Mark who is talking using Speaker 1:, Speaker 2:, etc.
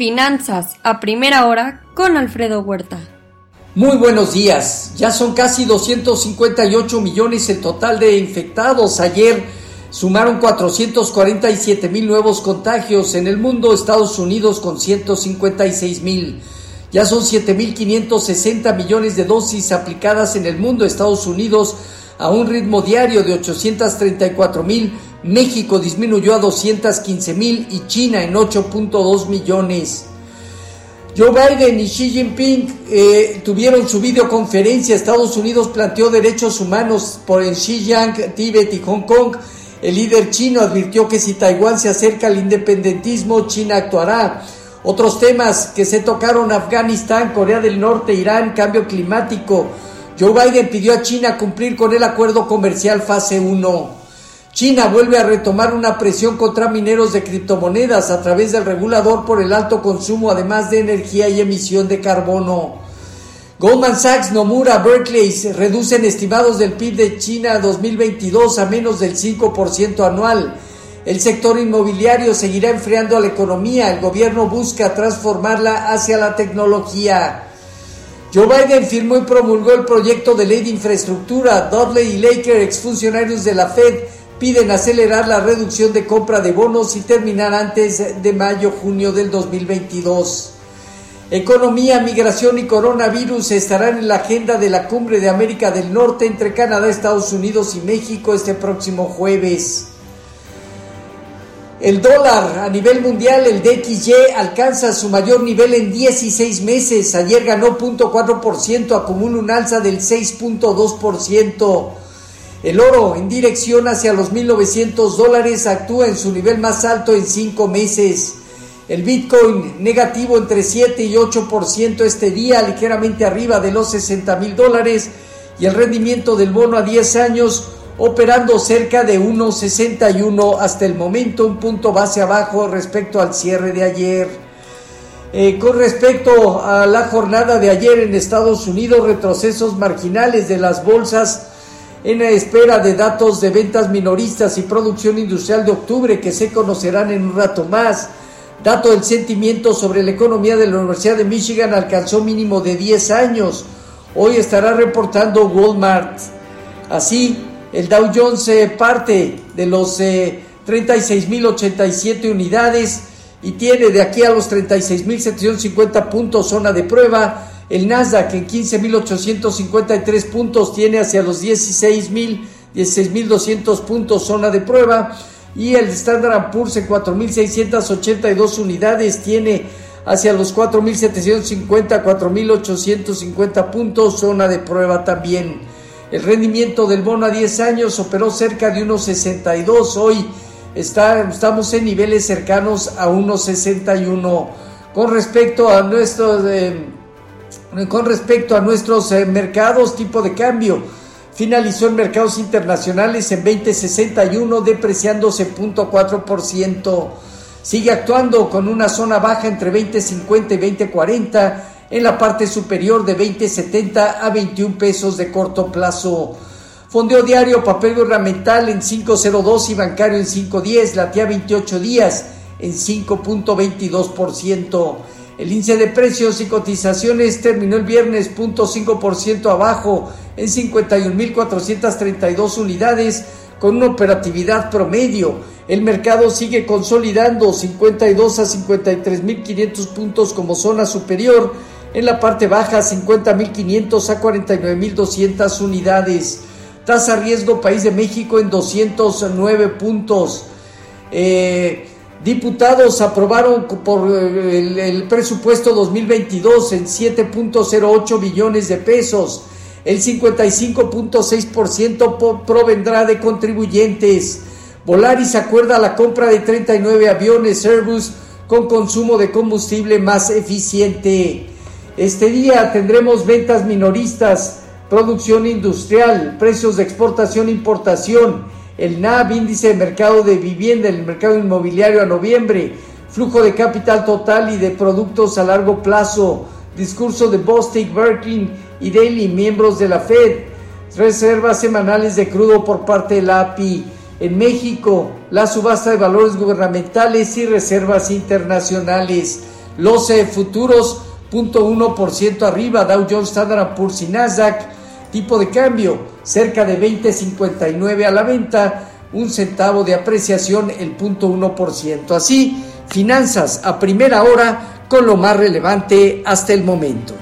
Speaker 1: Finanzas a primera hora con Alfredo Huerta.
Speaker 2: Muy buenos días. Ya son casi 258 millones el total de infectados. Ayer sumaron 447 mil nuevos contagios en el mundo, Estados Unidos con 156 mil. Ya son 7.560 millones de dosis aplicadas en el mundo, Estados Unidos a un ritmo diario de 834 mil, México disminuyó a 215 mil y China en 8.2 millones. Joe Biden y Xi Jinping eh, tuvieron su videoconferencia. Estados Unidos planteó derechos humanos por en Xinjiang, Tíbet y Hong Kong. El líder chino advirtió que si Taiwán se acerca al independentismo, China actuará. Otros temas que se tocaron Afganistán, Corea del Norte, Irán, cambio climático, Joe Biden pidió a China cumplir con el acuerdo comercial fase 1. China vuelve a retomar una presión contra mineros de criptomonedas a través del regulador por el alto consumo además de energía y emisión de carbono. Goldman Sachs, Nomura, Berkeley reducen estimados del PIB de China 2022 a menos del 5% anual. El sector inmobiliario seguirá enfriando a la economía. El gobierno busca transformarla hacia la tecnología. Joe Biden firmó y promulgó el proyecto de ley de infraestructura. Dudley y Laker, exfuncionarios de la Fed, piden acelerar la reducción de compra de bonos y terminar antes de mayo-junio del 2022. Economía, migración y coronavirus estarán en la agenda de la cumbre de América del Norte entre Canadá, Estados Unidos y México este próximo jueves. El dólar a nivel mundial, el DXY, alcanza su mayor nivel en 16 meses. Ayer ganó 0.4%, acumula un alza del 6.2%. El oro en dirección hacia los 1.900 dólares actúa en su nivel más alto en 5 meses. El Bitcoin negativo entre 7 y 8% este día, ligeramente arriba de los 60 mil dólares. Y el rendimiento del bono a 10 años operando cerca de 1.61 hasta el momento, un punto base abajo respecto al cierre de ayer. Eh, con respecto a la jornada de ayer en Estados Unidos, retrocesos marginales de las bolsas en espera de datos de ventas minoristas y producción industrial de octubre que se conocerán en un rato más. Dato del sentimiento sobre la economía de la Universidad de Michigan alcanzó mínimo de 10 años. Hoy estará reportando Walmart. Así, el Dow Jones eh, parte de los 36.087 eh, unidades y tiene de aquí a los 36.750 puntos zona de prueba. El Nasdaq en 15.853 puntos tiene hacia los 16.000, 16.200 puntos zona de prueba. Y el Standard Poor's en 4.682 unidades tiene hacia los 4.750, 4.850 puntos zona de prueba también. El rendimiento del bono a 10 años operó cerca de 1,62. Hoy está, estamos en niveles cercanos a 1,61. Con respecto a nuestros, eh, con respecto a nuestros eh, mercados, tipo de cambio, finalizó en mercados internacionales en 2061, depreciándose 0.4%. Sigue actuando con una zona baja entre 20.50 y 20.40 en la parte superior de 20.70 a 21 pesos de corto plazo. Fondeo diario, papel gubernamental en 5.02 y bancario en 5.10, latía 28 días en 5.22%. El índice de precios y cotizaciones terminó el viernes 0.5% abajo en 51.432 unidades con una operatividad promedio. El mercado sigue consolidando 52 a 53.500 puntos como zona superior en la parte baja, 50.500 a 49.200 unidades. Tasa riesgo País de México en 209 puntos. Eh, diputados aprobaron por eh, el, presupuesto 2022 en 7.08 billones de pesos. El 55.6% provendrá de contribuyentes. Volaris acuerda la compra de 39 aviones Airbus con consumo de combustible más eficiente. Este día tendremos ventas minoristas, producción industrial, precios de exportación e importación, el NAB, índice de mercado de vivienda, el mercado inmobiliario a noviembre, flujo de capital total y de productos a largo plazo, discurso de Bostic, Berkeley y Daily, miembros de la Fed, reservas semanales de crudo por parte de la API. En México, la subasta de valores gubernamentales y reservas internacionales. Los futuros 0.1% arriba, Dow Jones, Standard Poor's y Nasdaq. Tipo de cambio cerca de 20.59 a la venta, un centavo de apreciación el 0.1%. Así, finanzas a primera hora con lo más relevante hasta el momento.